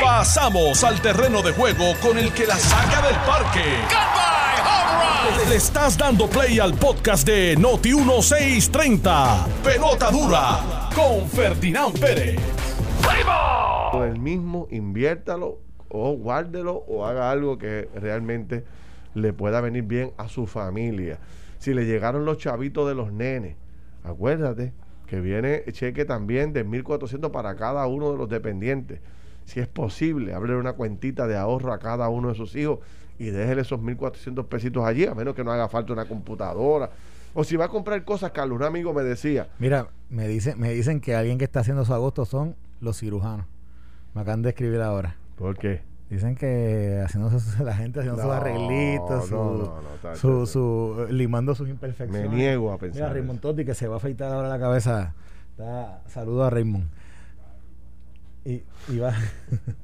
Pasamos al terreno de juego con el que la saca del parque. Le estás dando play al podcast de Noti 1630. Pelota dura con Ferdinand Pérez. El mismo, inviértalo o guárdelo o haga algo que realmente le pueda venir bien a su familia. Si le llegaron los chavitos de los nenes, acuérdate que viene cheque también de 1.400 para cada uno de los dependientes. Si es posible, abre una cuentita de ahorro a cada uno de sus hijos y déjele esos 1.400 pesitos allí, a menos que no haga falta una computadora. O si va a comprar cosas, Carlos, un amigo me decía. Mira, me, dice, me dicen que alguien que está haciendo su agosto son los cirujanos. Me acaban de escribir ahora. ¿Por qué? Dicen que haciendo su- la gente haciendo sus arreglitos, su, no, no, está- su, su- limando sus imperfecciones. Me niego a Mira, pensar. Raymond eso. Totti que se va a afeitar ahora la cabeza. Está- saludo a Raymond. Y, y va.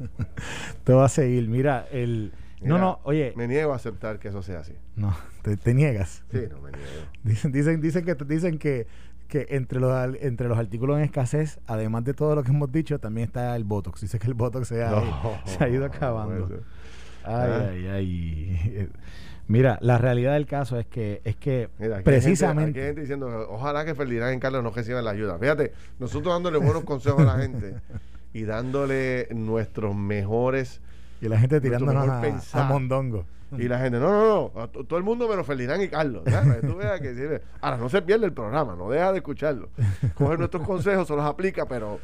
te va a seguir. Mira, el. no, Mira, no, oye. Me niego a aceptar que eso sea así. No, te, te niegas. Sí, no me niego. Dicen, dicen, dicen que dicen que, que entre los entre los artículos en escasez, además de todo lo que hemos dicho, también está el Botox. Dice que el Botox se ha, No, se ha ido acabando. ser. Ay, Ah. ay, ay. Mira, la realidad del caso es que es que Mira, aquí hay gente- precisamente aquí hay gente diciendo, ojalá que Ferdinand y Carlos no reciban la ayuda. Fíjate, nosotros dándole buenos consejos a la gente y dándole nuestros mejores y la gente tirándonos a mondongo. Y la gente, no, no, no, todo el mundo menos Ferdinand y Carlos. que tú veas que. Ahora, no se pierde el programa, no deja de escucharlo. Coge nuestros consejos, se los aplica, pero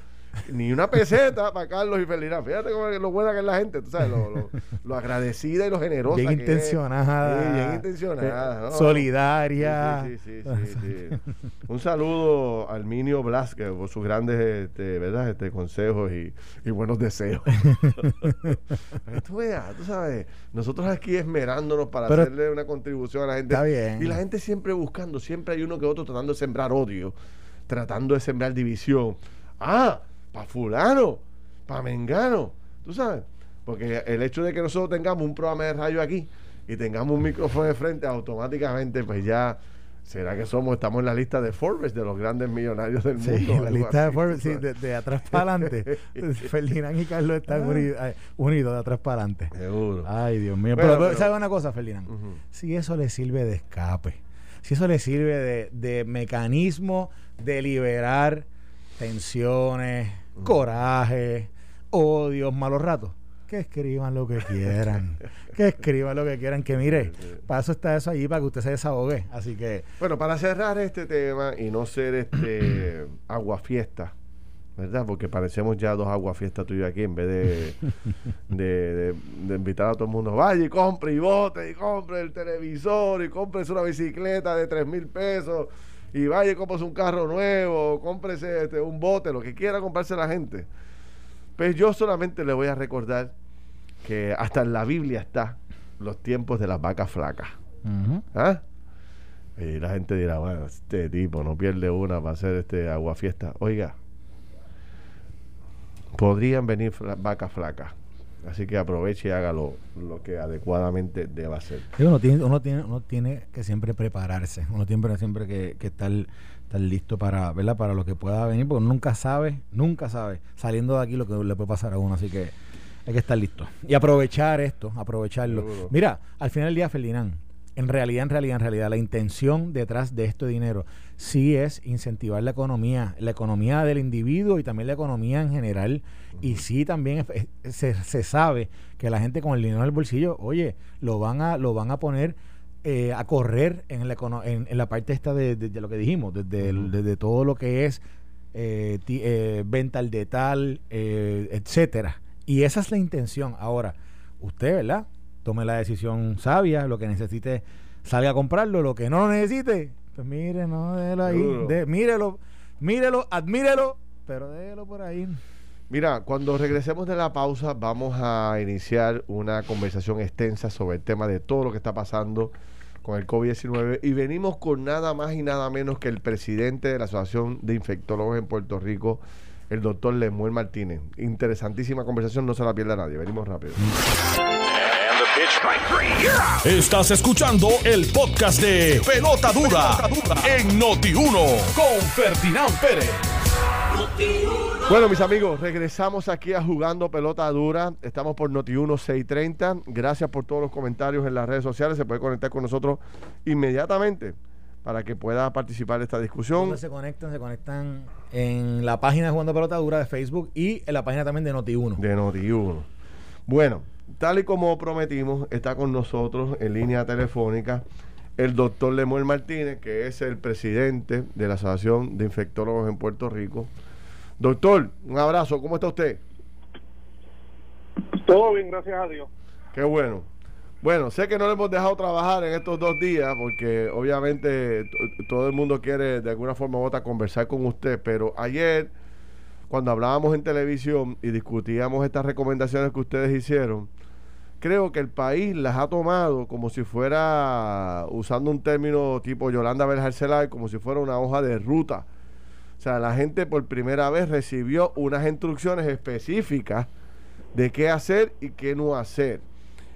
ni una peseta para Carlos y Ferdinand. Fíjate cómo es lo buena que es la gente, tú sabes, lo, lo- lo agradecida y lo generosa Bien que es. intencionada. Sí, bien intencionada. eh, ¿no? Solidaria. Sí, sí, sí, sí, sí, sí. Un saludo al Minio Blasque por sus grandes este, ¿verdad? Este, consejos y, y buenos deseos. Tú veas, tú sabes, nosotros aquí esmerándonos para Pero- hacerle una contribución a la gente. Está bien. Y la gente siempre buscando, siempre hay uno que otro tratando de sembrar odio, tratando de sembrar división. Ah, para fulano, para mengano, tú sabes. Porque el hecho de que nosotros tengamos un programa de radio aquí y tengamos un micrófono de frente, automáticamente, pues ya, ¿será que somos, estamos en la lista de Forbes de los grandes millonarios del Sí, mundo? la Algo lista de Forbes, sí, de, de atrás para adelante. Ferdinand y Carlos están unidos, eh, unidos de atrás para adelante. Seguro. Ay, Dios mío. Bueno, pero, pero, pero- ¿sabes una cosa, Ferdinand? Si eso le sirve de escape, si eso le sirve de, de mecanismo de liberar tensiones, coraje, odios, malos ratos, que escriban lo que quieran. que escriban lo que quieran. Que mire, para eso está eso allí, para que usted se desahogue. Así que, Bueno, para cerrar este tema y no ser este aguafiesta, ¿verdad? Porque parecemos ya dos aguafiestas tuyos aquí en vez de, de, de- de invitar a todo el mundo, vaya y compre y vote y compre el televisor y compre una bicicleta de tres mil pesos y vaya y compre un carro nuevo, cómprese este, un bote, lo que quiera comprarse la gente. Pues yo solamente le voy a recordar que hasta en la Biblia está los tiempos de las vacas flacas. ¿Ah? Y la gente dirá, bueno, este tipo no pierde una para hacer este aguafiesta. Oiga, podrían venir fla- vacas flacas. Así que aproveche y haga lo, lo que adecuadamente deba hacer. Sí, uno, tiene, uno, tiene, uno tiene que siempre prepararse, uno tiene siempre que, que estar, estar listo para, ¿verdad? para lo que pueda venir, porque uno nunca sabe, nunca sabe saliendo de aquí lo que le puede pasar a uno, así que hay que estar listo. Y aprovechar esto, aprovecharlo. Seguro. Mira, al final del día, Ferdinand, en realidad, en realidad, en realidad, la intención detrás de este dinero sí es incentivar la economía, la economía del individuo y también la economía en general. Y sí también se, se sabe que la gente con el dinero en el bolsillo, oye, lo van a, lo van a poner eh, a correr en la, econo- en, en la parte esta de, de- de lo que dijimos, desde, el- Ujú. desde todo lo que es eh, ti- eh, venta al detal, eh, etcétera. Y esa es la intención. Ahora, usted, ¿verdad? Tome la decisión sabia, lo que necesite, salga a comprarlo, lo que no lo necesite, pues mire, no, déjelo ahí, de- mírelo, mírelo, admírelo, pero déjelo por ahí. Mira, cuando regresemos de la pausa vamos a iniciar una conversación extensa sobre el tema de todo lo que está pasando con el COVID-19 y venimos con nada más y nada menos que el presidente de la Asociación de Infectólogos en Puerto Rico, el doctor Lemuel Martínez. Interesantísima conversación, no se la pierda nadie. Venimos rápido. Estás escuchando el podcast de Pelota Dura, en Noti1 con Ferdinand Pérez. Bueno, mis amigos, regresamos aquí a Jugando Pelota Dura. Estamos por Noti1 630. Gracias por todos los comentarios en las redes sociales. Se puede conectar con nosotros inmediatamente para que pueda participar de esta discusión. ¿Dónde se conectan? Se conectan en la página de Jugando Pelota Dura de Facebook y en la página también de Noti1. De Noti1. Bueno, tal y como prometimos, está con nosotros en línea telefónica el doctor Lemuel Martínez, que es el presidente de la Asociación de Infectólogos en Puerto Rico. Doctor, un abrazo, ¿cómo está usted? Todo bien, gracias a Dios. Qué bueno. Bueno, sé que no le hemos dejado trabajar en estos dos días porque obviamente todo el mundo quiere de alguna forma u otra conversar con usted, pero ayer cuando hablábamos en televisión y discutíamos estas recomendaciones que ustedes hicieron, creo que el país las ha tomado como si fuera, usando un término tipo Yolanda Berjarcelay, como si fuera una hoja de ruta o sea, la gente por primera vez recibió unas instrucciones específicas de qué hacer y qué no hacer.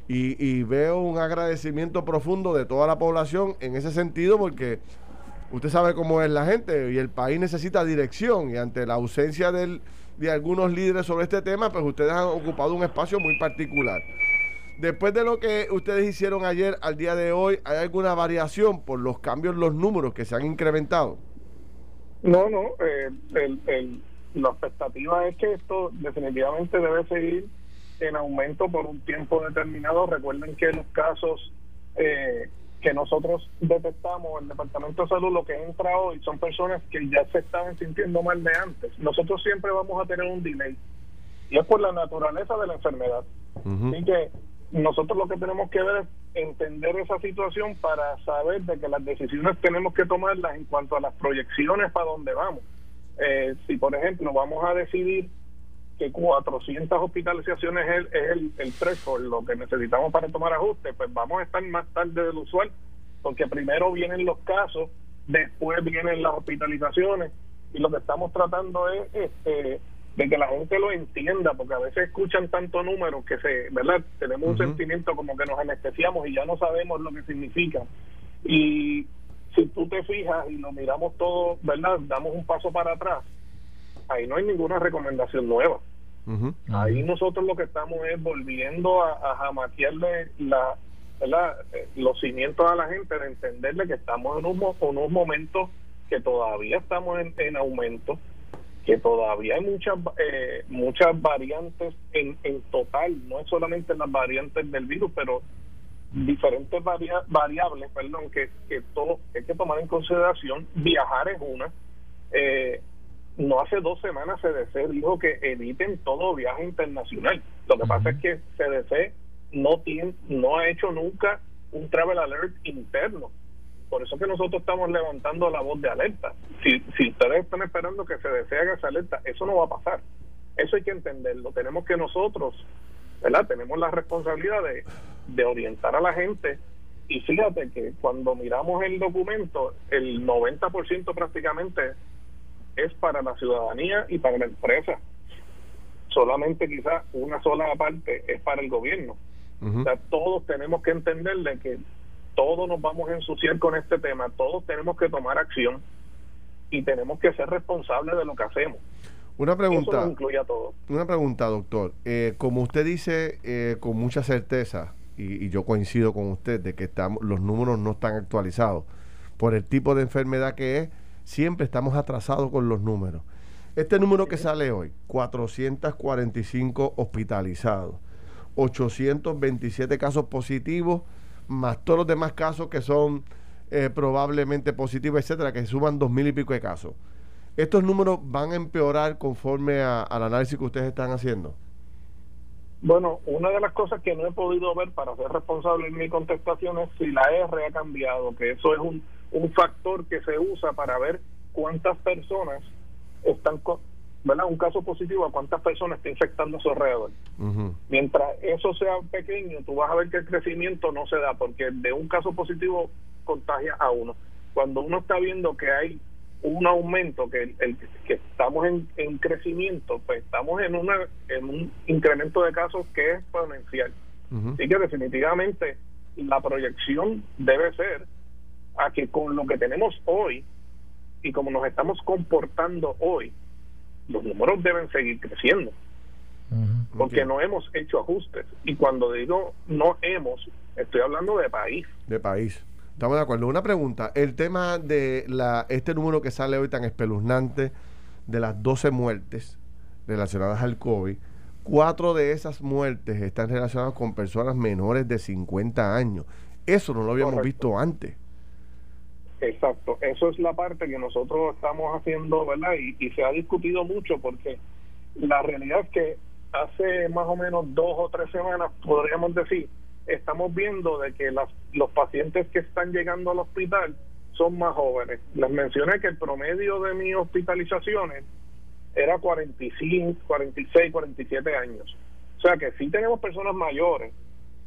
Y, veo un agradecimiento profundo de toda la población en ese sentido porque usted sabe cómo es la gente y el país necesita dirección y ante la ausencia de algunos líderes sobre este tema, pues ustedes han ocupado un espacio muy particular. Después de lo que ustedes hicieron ayer al día de hoy, ¿hay alguna variación por los cambios los números que se han incrementado? No, no, eh, el, la expectativa es que esto definitivamente debe seguir en aumento por un tiempo determinado. Recuerden que los casos eh, que nosotros detectamos, el Departamento de Salud, lo que entra hoy son personas que ya se estaban sintiendo mal de antes. Nosotros siempre vamos a tener un delay y es por la naturaleza de la enfermedad. Así que nosotros lo que tenemos que ver es entender esa situación para saber de que las decisiones tenemos que tomarlas en cuanto a las proyecciones para dónde vamos. Eh, si, por ejemplo, vamos a decidir que 400 hospitalizaciones es el, es el, el lo que necesitamos para tomar ajustes, pues vamos a estar más tarde del usual, porque primero vienen los casos, después vienen las hospitalizaciones, y lo que estamos tratando es este, de que la gente lo entienda, porque a veces escuchan tanto número que se, ¿verdad? Tenemos un sentimiento como que nos anestesiamos y ya no sabemos lo que significa. Y si tú te fijas y lo miramos todo, ¿verdad? Damos un paso para atrás, ahí no hay ninguna recomendación nueva. Ahí nosotros lo que estamos es volviendo a, a jamaquearle la. Eh, los cimientos a la gente de entenderle que estamos en, un, unos momentos que todavía estamos en, en aumento que todavía hay muchas eh, muchas variantes en, en total, no es solamente las variantes del virus, pero diferentes variables, perdón, que, que todo hay que tomar en consideración. Viajar es una. Eh, no hace dos semanas CDC dijo que eviten todo viaje internacional. Lo que pasa es que CDC no tiene, no ha hecho nunca un travel alert interno por eso que nosotros estamos levantando la voz de alerta. Si, si ustedes están esperando que se deshaga esa alerta, eso no va a pasar. Eso hay que entenderlo. Tenemos que nosotros, ¿verdad? Tenemos la responsabilidad de, de orientar a la gente. Y fíjate que cuando miramos el documento, el 90% prácticamente es para la ciudadanía y para la empresa. Solamente quizás una sola parte es para el gobierno. O sea, todos tenemos que entenderle que todos nos vamos a ensuciar con este tema, todos tenemos que tomar acción y tenemos que ser responsables de lo que hacemos. Una pregunta. Eso incluye a todos. Una pregunta, doctor. Eh, como usted dice eh, con mucha certeza, y, yo coincido con usted, de que estamos, los números no están actualizados por el tipo de enfermedad que es, siempre estamos atrasados con los números. Este número que sale hoy, 445 hospitalizados, 827 casos positivos más todos los demás casos que son eh, probablemente positivos, etcétera, que suman dos mil y pico de casos. ¿Estos números van a empeorar conforme al análisis que ustedes están haciendo? Bueno, una de las cosas que no he podido ver para ser responsable en mi contestación es si la R ha cambiado, que eso es un, un factor que se usa para ver cuántas personas están ¿verdad? un caso positivo a cuántas personas está infectando a su alrededor. Mientras eso sea pequeño, tú vas a ver que el crecimiento no se da, porque de un caso positivo contagia a uno. Cuando uno está viendo que hay un aumento, que, el, que estamos en, en, crecimiento, pues estamos en, una, en un incremento de casos que es exponencial. Así que definitivamente la proyección debe ser a que con lo que tenemos hoy y como nos estamos comportando hoy, los números deben seguir creciendo. Porque no hemos hecho ajustes. Y cuando digo no hemos, estoy hablando de país. De país. Estamos de acuerdo. Una pregunta. El tema de la este número que sale hoy tan espeluznante de las 12 muertes relacionadas al COVID, cuatro de esas muertes están relacionadas con personas menores de 50 años. Eso no lo habíamos visto antes. Exacto, eso es la parte que nosotros estamos haciendo, ¿verdad? Y, se ha discutido mucho porque la realidad es que hace más o menos dos o tres semanas, podríamos decir, estamos viendo de que las, los pacientes que están llegando al hospital son más jóvenes. Les mencioné que el promedio de mis hospitalizaciones era 45, 46, 47 años. O sea que sí tenemos personas mayores,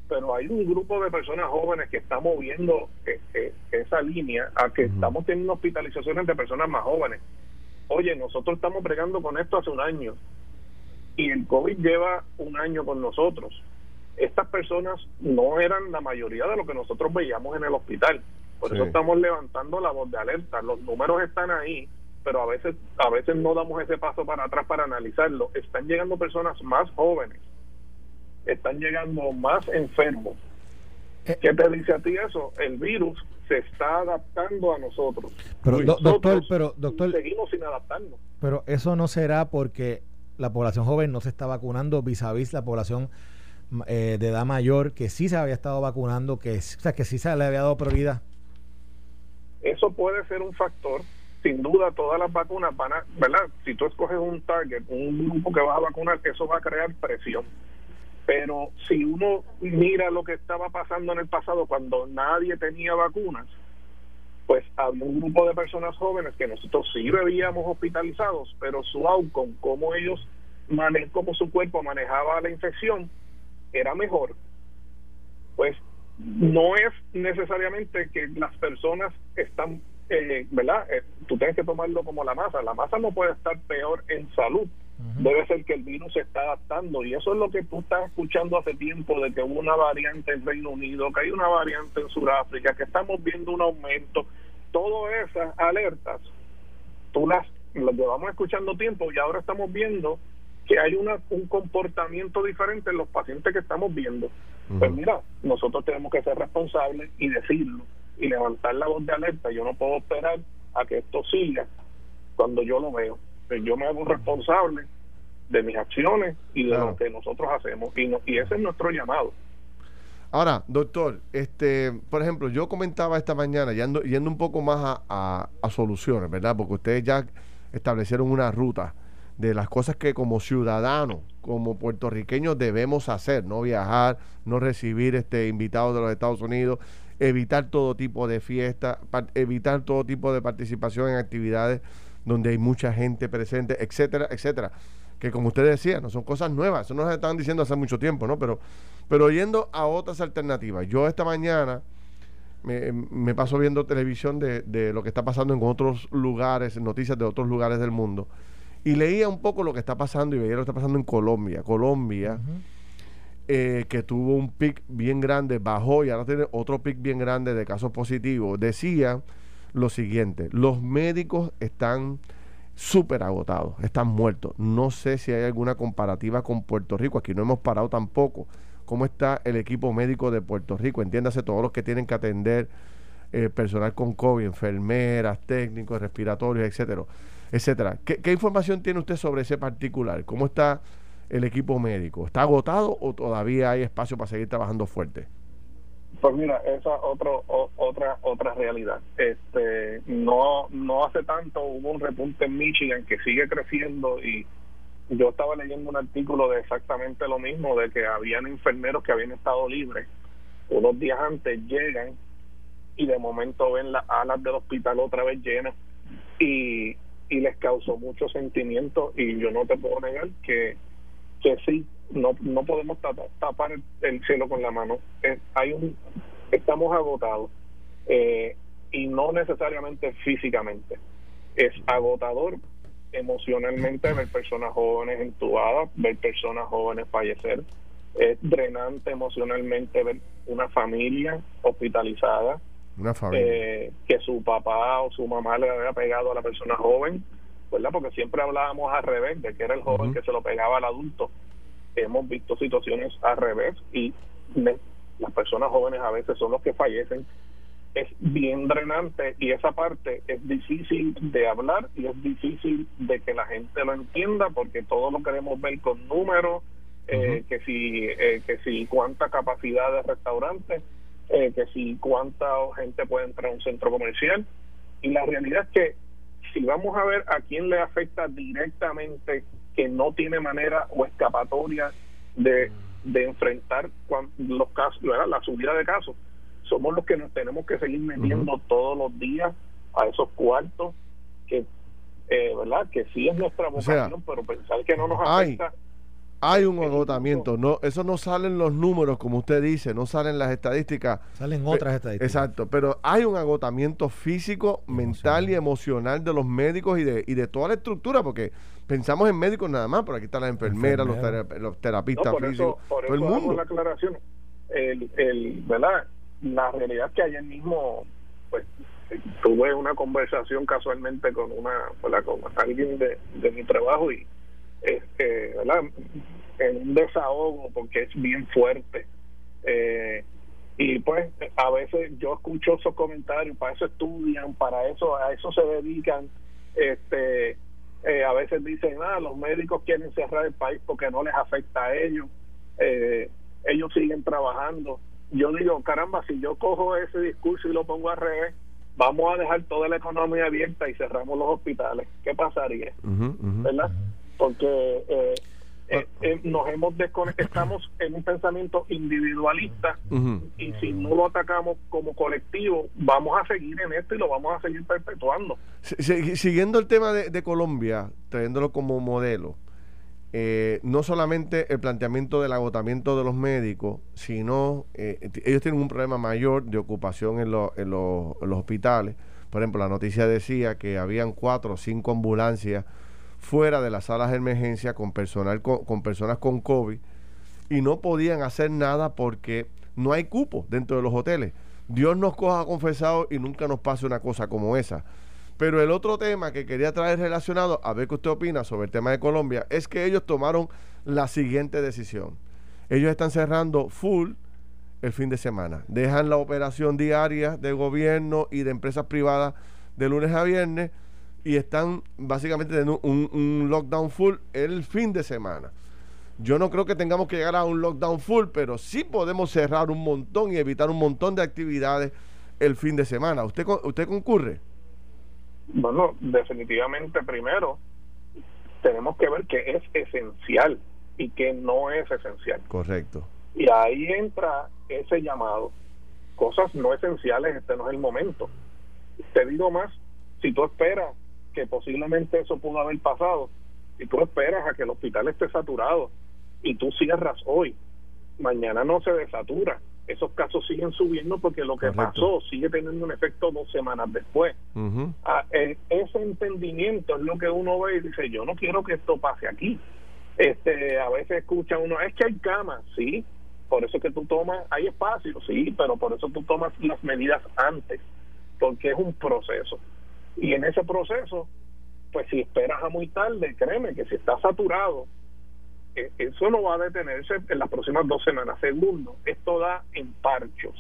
pero hay un grupo de personas jóvenes que está moviendo eh, eh, esa línea a que estamos teniendo hospitalizaciones de personas más jóvenes. Oye, nosotros estamos bregando con esto hace un año y el COVID lleva un año con nosotros. Estas personas no eran la mayoría de lo que nosotros veíamos en el hospital. Por eso estamos levantando la voz de alerta. Los números están ahí, pero a veces a veces no damos ese paso para atrás para analizarlo. Están llegando personas más jóvenes están llegando más enfermos. Eh, ¿Qué te dice a ti eso? El virus se está adaptando a nosotros. Pero, doctor, pero doctor, seguimos sin adaptarnos. Pero eso no será porque la población joven no se está vacunando vis a vis la población eh, de edad mayor que sí se había estado vacunando, que, o sea, que sí se le había dado prioridad. Eso puede ser un factor. Sin duda, todas las vacunas van a, ¿verdad? Si tú escoges un target, un grupo que vas a vacunar, eso va a crear presión pero si uno mira lo que estaba pasando en el pasado cuando nadie tenía vacunas, pues había un grupo de personas jóvenes que nosotros sí veíamos hospitalizados, pero su outcome, como ellos mane como su cuerpo manejaba la infección, era mejor. Pues no es necesariamente que las personas están, eh, ¿verdad? Eh, tú tienes que tomarlo como la masa. La masa no puede estar peor en salud debe ser que el virus se está adaptando y eso es lo que tú estás escuchando hace tiempo de que hubo una variante en Reino Unido, que hay una variante en Sudáfrica, que estamos viendo un aumento. Todas esas alertas, tú las, las llevamos escuchando tiempo y ahora estamos viendo que hay una, un comportamiento diferente en los pacientes que estamos viendo. Pues mira, nosotros tenemos que ser responsables y decirlo y levantar la voz de alerta. Yo no puedo esperar a que esto siga cuando yo lo veo yo me hago responsable de mis acciones y de lo que nosotros hacemos y, y ese es nuestro llamado. Ahora, doctor, este, por ejemplo, yo comentaba esta mañana, yendo, yendo un poco más a, soluciones, ¿verdad? Porque ustedes ya establecieron una ruta de las cosas que como ciudadanos, como puertorriqueños debemos hacer, no viajar, no recibir este invitados de los Estados Unidos, evitar todo tipo de fiestas, evitar todo tipo de participación en actividades donde hay mucha gente presente, etcétera, etcétera. Que como usted decía, no son cosas nuevas, eso nos estaban diciendo hace mucho tiempo, ¿no? Pero, pero yendo a otras alternativas. Yo esta mañana me, me paso viendo televisión de, de, lo que está pasando en otros lugares, noticias de otros lugares del mundo. Y leía un poco lo que está pasando y veía lo que está pasando en Colombia. Colombia, eh, que tuvo un pic bien grande, bajó y ahora tiene otro pic bien grande de casos positivos. Decía lo siguiente, los médicos están súper agotados, están muertos. No sé si hay alguna comparativa con Puerto Rico, aquí no hemos parado tampoco. ¿Cómo está el equipo médico de Puerto Rico? Entiéndase todos los que tienen que atender eh, personal con COVID, enfermeras, técnicos, respiratorios, etcétera, etcétera. ¿Qué, ¿Qué información tiene usted sobre ese particular? ¿Cómo está el equipo médico? ¿Está agotado o todavía hay espacio para seguir trabajando fuerte? Pues mira, esa otro, otra otra realidad. Este no no hace tanto hubo un repunte en Michigan que sigue creciendo y yo estaba leyendo un artículo de exactamente lo mismo de que habían enfermeros que habían estado libres unos días antes llegan y de momento ven las alas del hospital otra vez llenas y, y les causó mucho sentimiento y yo no te puedo negar que que sí no, no podemos tapar, el, cielo con la mano. hay un, estamos agotados eh, y no necesariamente físicamente. Es agotador emocionalmente ver personas jóvenes entubadas, ver personas jóvenes fallecer. Es drenante emocionalmente ver una familia hospitalizada. Una familia. Eh, que su papá o su mamá le había pegado a la persona joven ¿verdad? Porque siempre hablábamos al revés, de que era el joven que se lo pegaba al adulto. Hemos visto situaciones al revés y las personas jóvenes a veces son los que fallecen. Es bien drenante y esa parte es difícil de hablar y es difícil de que la gente lo entienda porque todo lo queremos ver con números, eh, que si eh, que si cuánta capacidad de restaurantes, eh, que si cuánta gente puede entrar a un centro comercial y la realidad es que si vamos a ver a quién le afecta directamente que no tiene manera o escapatoria de, de enfrentar los casos, la subida de casos, somos los que nos tenemos que seguir metiendo todos los días a esos cuartos que eh, verdad que sí es nuestra vocación pero pensar que no nos afecta hay un agotamiento, no, eso no salen los números, como usted dice, no salen las estadísticas. Salen otras estadísticas. Exacto, pero hay un agotamiento físico, mental y emocional de los médicos y de, y de toda la estructura, porque pensamos en médicos nada más, pero aquí están las enfermeras, los, terapistas físicos, por todo el mundo. la aclaración. El, el, ¿verdad? La realidad es que ayer mismo, pues, tuve una conversación casualmente con una, con alguien de, de mi trabajo y este, ¿verdad? en un desahogo porque es bien fuerte. Eh, y pues a veces yo escucho esos comentarios, para eso estudian, para eso, a eso se dedican. Este, eh, a veces dicen, ah, los médicos quieren cerrar el país porque no les afecta a ellos. Eh, ellos siguen trabajando. Yo digo, caramba, si yo cojo ese discurso y lo pongo al revés, vamos a dejar toda la economía abierta y cerramos los hospitales. ¿Qué pasaría? ¿Verdad? Porque eh, eh, eh, nos hemos estamos en un pensamiento individualista y si no lo atacamos como colectivo vamos a seguir en esto y lo vamos a seguir perpetuando. Siguiendo el tema de, Colombia trayéndolo como modelo no solamente el planteamiento del agotamiento de los médicos sino ellos tienen un problema mayor de ocupación en, en los hospitales. Por ejemplo la noticia decía que habían cuatro o cinco ambulancias fuera de las salas de emergencia con personal con, personas con COVID y no podían hacer nada porque no hay cupo dentro de los hoteles. Dios nos coja confesado y nunca nos pase una cosa como esa. Pero el otro tema que quería traer relacionado, a ver qué usted opina sobre el tema de Colombia, es que ellos tomaron la siguiente decisión. Ellos están cerrando full el fin de semana. Dejan la operación diaria de gobierno y de empresas privadas de lunes a viernes y están básicamente teniendo un, lockdown full el fin de semana. Yo no creo que tengamos que llegar a un lockdown full, pero sí podemos cerrar un montón y evitar un montón de actividades el fin de semana. ¿Usted, usted concurre? Bueno, definitivamente primero tenemos que ver que es esencial y que no es esencial. Correcto. Y ahí entra ese llamado. Cosas no esenciales, este no es el momento. Te digo más, si tú esperas que posiblemente eso pudo haber pasado. Si tú esperas a que el hospital esté saturado y tú cierras hoy, mañana no se desatura. Esos casos siguen subiendo porque lo que pasó sigue teniendo un efecto dos semanas después. Ah, eh, ese entendimiento es lo que uno ve y dice, yo no quiero que esto pase aquí. Este, a veces escucha uno, es que hay camas, sí, por eso que tú tomas, hay espacio, sí, pero por eso tú tomas las medidas antes, porque es un proceso. Y en ese proceso, pues si esperas a muy tarde, créeme que si está saturado, eh, eso no va a detenerse en las próximas dos semanas. Segundo, esto da en parchos.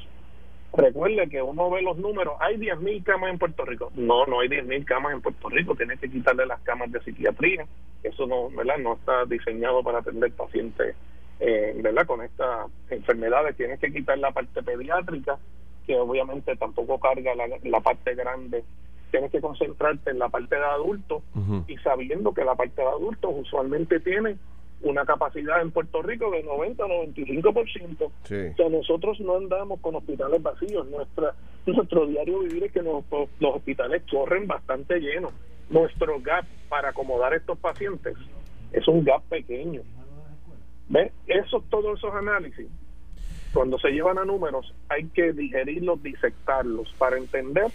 Recuerde que uno ve los números, hay 10.000 camas en Puerto Rico. No, no hay 10.000 camas en Puerto Rico, tienes que quitarle las camas de psiquiatría. Eso no, ¿verdad? no está diseñado para atender pacientes eh, ¿verdad? con estas enfermedades. Tienes que quitar la parte pediátrica, que obviamente tampoco carga la, la parte grande tienes que concentrarte en la parte de adultos y sabiendo que la parte de adultos usualmente tiene una capacidad en Puerto Rico de 90 a 95%. Sí. O sea, nosotros no andamos con hospitales vacíos. Nuestra, nuestro diario vivir es que los hospitales corren bastante llenos. Nuestro gap para acomodar estos pacientes es un gap pequeño. ¿Ves? Esos, todos esos análisis, cuando se llevan a números, hay que digerirlos, disectarlos para entender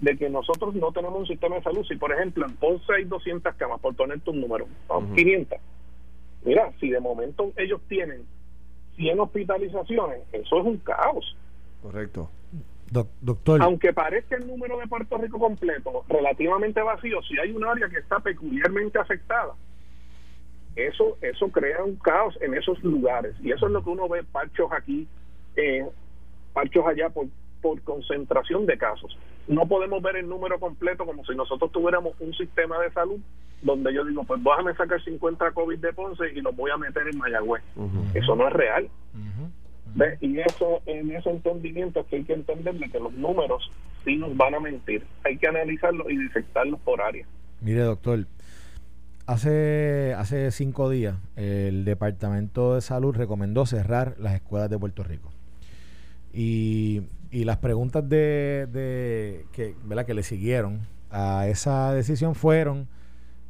de que nosotros no tenemos un sistema de salud. Si, por ejemplo, en Ponce hay 200 camas, por ponerte un número, son 500. Mira, si de momento ellos tienen 100 hospitalizaciones, eso es un caos. Correcto. doctor. Aunque parezca el número de Puerto Rico completo relativamente vacío, si hay un área que está peculiarmente afectada, eso eso crea un caos en esos lugares. Y eso es lo que uno ve, parchos aquí, eh, parchos allá por, por concentración de casos. No podemos ver el número completo como si nosotros tuviéramos un sistema de salud donde yo digo, pues déjame sacar 50 COVID de Ponce y los voy a meter en Mayagüez. Eso no es real. Y eso, en ese entendimiento que hay que entenderle que los números sí nos van a mentir. Hay que analizarlos y disectarlos por área. Mire, doctor, hace, hace cinco días el Departamento de Salud recomendó cerrar las escuelas de Puerto Rico. Y, y las preguntas de, de que, ¿verdad? que le siguieron a esa decisión fueron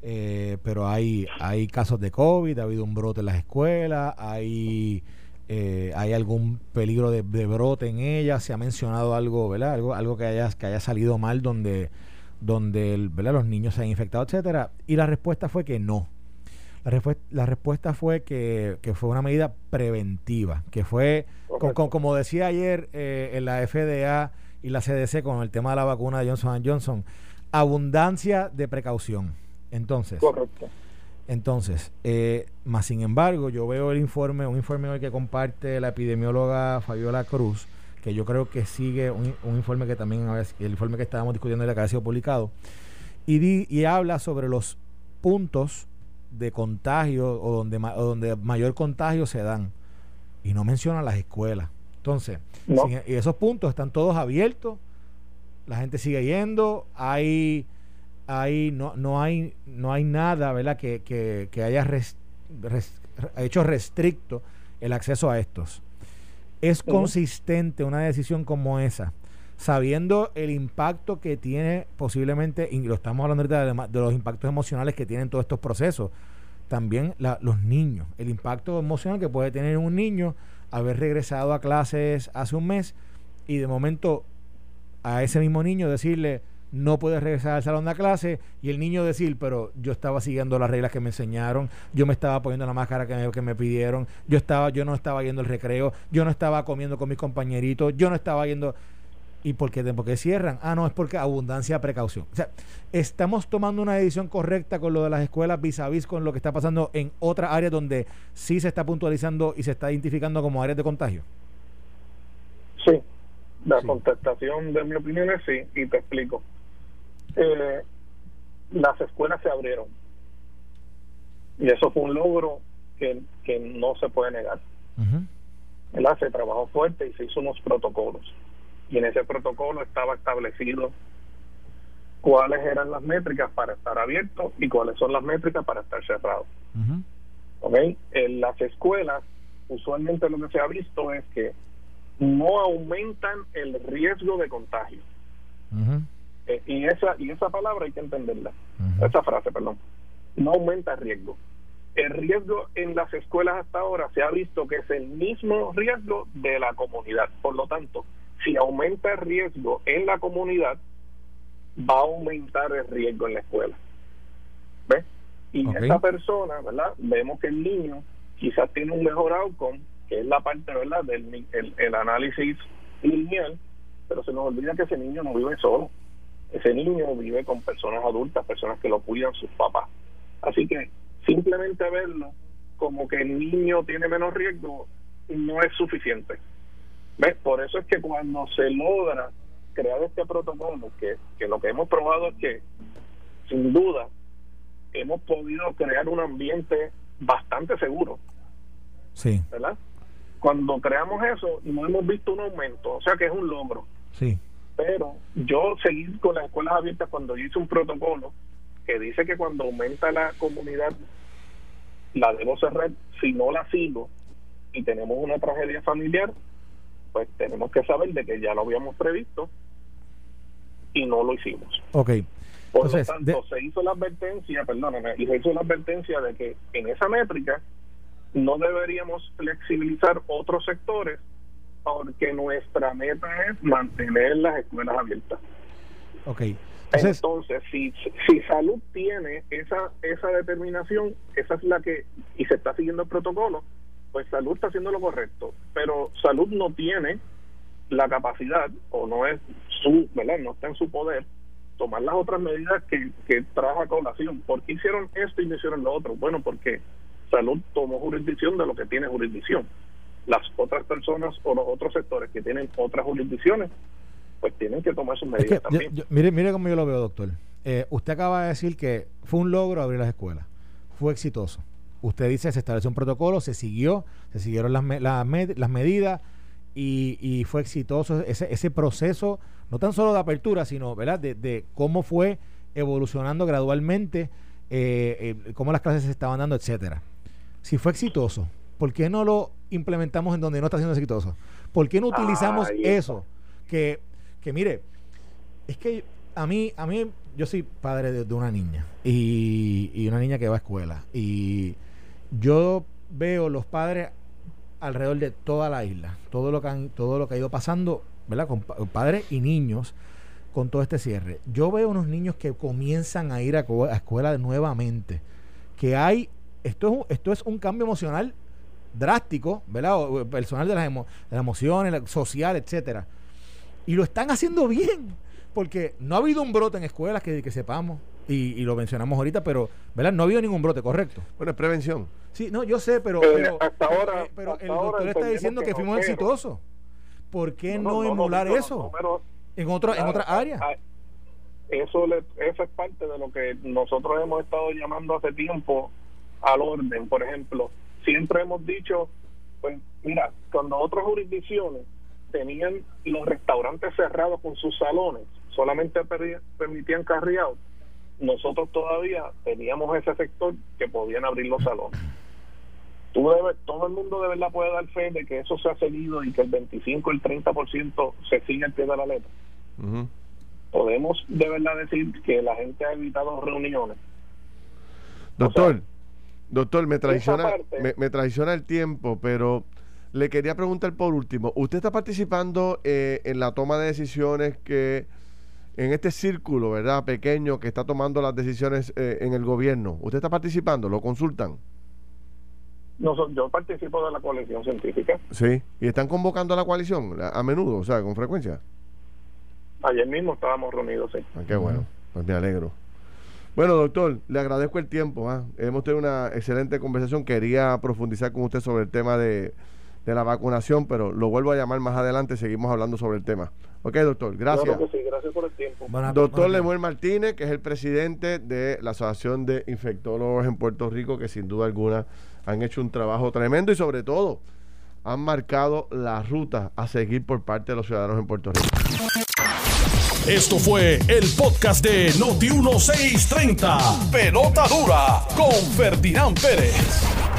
eh, pero hay, hay casos de COVID, ha habido un brote en las escuelas, hay, eh, hay algún peligro de, brote en ellas, se ha mencionado algo, ¿verdad? Algo, algo que haya, que haya salido mal donde, donde ¿verdad? los niños se han infectado, etcétera. Y la respuesta fue que no. La, respuesta, la respuesta fue que, fue una medida preventiva, que fue, como decía ayer eh, en la FDA y la CDC con el tema de la vacuna de Johnson Johnson, abundancia de precaución. Entonces, Entonces, eh, más sin embargo, yo veo el informe, un informe hoy que comparte la epidemióloga Fabiola Cruz, que yo creo que sigue un, informe que también, el informe que estábamos discutiendo de que ha sido publicado, y, y habla sobre los puntos de contagio o donde, donde mayor contagio se dan, y no menciona las escuelas. Entonces, y esos puntos están todos abiertos, la gente sigue yendo, hay hay, no, no, hay, no hay nada ¿verdad? que, que, haya hecho restricto el acceso a estos. Es consistente una decisión como esa, sabiendo el impacto que tiene posiblemente, y lo estamos hablando ahorita de, los impactos emocionales que tienen todos estos procesos, también los niños, el impacto emocional que puede tener un niño haber regresado a clases hace un mes y de momento a ese mismo niño decirle, no puedes regresar al salón de clase y el niño decir, pero yo estaba siguiendo las reglas que me enseñaron, yo me estaba poniendo la máscara que me, que me pidieron, yo estaba, yo no estaba yendo al recreo, yo no estaba comiendo con mis compañeritos, yo no estaba yendo ¿Y por qué, por qué cierran? Ah, no, es porque abundancia, precaución. O sea, estamos tomando una decisión correcta con lo de las escuelas vis a vis con lo que está pasando en otras áreas donde sí se está puntualizando y se está identificando como áreas de contagio. Sí, la contestación de mi opinión es sí, y te explico eh, las escuelas se abrieron. Y eso fue un logro que, que no se puede negar. Se trabajó fuerte y se hizo unos protocolos. Y en ese protocolo estaba establecido cuáles eran las métricas para estar abierto y cuáles son las métricas para estar cerrado. En las escuelas, usualmente lo que se ha visto es que no aumentan el riesgo de contagio. Eh, y esa y esa palabra hay que entenderla. Esa frase, perdón. No aumenta el riesgo. El riesgo en las escuelas hasta ahora se ha visto que es el mismo riesgo de la comunidad. Por lo tanto, si aumenta el riesgo en la comunidad, va a aumentar el riesgo en la escuela. ¿Ves? Y esa persona, ¿verdad? Vemos que el niño quizás tiene un mejor outcome, que es la parte, ¿verdad?, del el, el análisis lineal, pero se nos olvida que ese niño no vive solo ese niño vive con personas adultas, personas que lo cuidan sus papás. Así que simplemente verlo como que el niño tiene menos riesgo no es suficiente. ¿Ves? Por eso es que cuando se logra crear este protocolo, que, que lo que hemos probado es que, sin duda, hemos podido crear un ambiente bastante seguro. Sí. ¿Verdad? Cuando creamos eso, no hemos visto un aumento, o sea que es un logro. Sí pero yo seguí con las escuelas abiertas cuando yo hice un protocolo que dice que cuando aumenta la comunidad la debo cerrar si no la sigo y tenemos una tragedia familiar pues tenemos que saber de que ya lo habíamos previsto y no lo hicimos ok por lo tanto se hizo la advertencia perdóname y se hizo la advertencia de que en esa métrica no deberíamos flexibilizar otros sectores porque nuestra meta es mantener las escuelas abiertas. Ok. Entonces, si, si salud tiene esa, esa determinación, esa es la que, y se está siguiendo el protocolo, pues salud está haciendo lo correcto, pero salud no tiene la capacidad o no es su, ¿verdad? No está en su poder tomar las otras medidas que, que trajo a colación. ¿Por qué hicieron esto y no hicieron lo otro? Bueno, porque salud tomó jurisdicción de lo que tiene jurisdicción. Las otras personas o los otros sectores que tienen otras jurisdicciones, pues tienen que tomar sus medidas también. mire, mire cómo yo lo veo, doctor. Eh, usted acaba de decir que fue un logro abrir las escuelas. Fue exitoso. Usted dice se estableció un protocolo, se siguió, se siguieron las, las, las medidas y, y, fue exitoso ese, ese proceso, no tan solo de apertura, sino ¿verdad? De, de cómo fue evolucionando gradualmente, eh, eh, cómo las clases se estaban dando, etcétera. Si fue exitoso, ¿por qué no lo implementamos en donde no está siendo exitoso? ¿Por qué no utilizamos eso? Que, que mire, es que a mí, a mí, yo soy padre de, una niña y, y, una niña que va a escuela y yo veo los padres alrededor de toda la isla, todo lo que han, todo lo que ha ido pasando, ¿verdad? Con, padres y niños con todo este cierre. Yo veo unos niños que comienzan a ir a, escuela nuevamente, que hay, esto es, esto es un cambio emocional drástico, ¿verdad? personal de las, de las emociones, social, etcétera. Y lo están haciendo bien porque no ha habido un brote en escuelas que, que sepamos, y, lo mencionamos ahorita, pero ¿verdad? no ha habido ningún brote, correcto. Bueno, es prevención. Sí, no, yo sé, pero, pero, hasta ahora, pero el doctor está diciendo que, fuimos exitosos. ¿Por qué no, emular eso en, otro, en otra área? Eso, eso es parte de lo que nosotros hemos estado llamando hace tiempo al orden. Por ejemplo, siempre hemos dicho, pues mira, cuando otras jurisdicciones tenían los restaurantes cerrados con sus salones, solamente permitían carry nosotros todavía teníamos ese sector que podían abrir los salones. Tú debes, todo el mundo de verdad puede dar fe de que eso se ha seguido y que el 25, el 30% se sigue al pie de la letra. Podemos de verdad decir que la gente ha evitado reuniones. Doctor, doctor, me traiciona, me, me traiciona el tiempo, pero le quería preguntar por último, ¿usted está participando eh, en la toma de decisiones que en este círculo, ¿verdad? Pequeño que está tomando las decisiones eh, en el gobierno. ¿Usted está participando? ¿Lo consultan? No, yo participo de la coalición científica. Sí, y están convocando a la coalición a, menudo, o sea, con frecuencia. Ayer mismo estábamos reunidos, sí. Ah, qué bueno, pues me alegro. Bueno, doctor, le agradezco el tiempo. ¿ah? Hemos tenido una excelente conversación. Quería profundizar con usted sobre el tema de, de la vacunación, pero lo vuelvo a llamar más adelante. Seguimos hablando sobre el tema. Ok, doctor, gracias. gracias por el tiempo. doctor Lemuel Martínez, que es el presidente de la Asociación de Infectólogos en Puerto Rico, que sin duda alguna han hecho un trabajo tremendo y sobre todo han marcado la ruta a seguir por parte de los ciudadanos en Puerto Rico. Esto fue el podcast de Noti1630. Pelota dura con Ferdinand Pérez.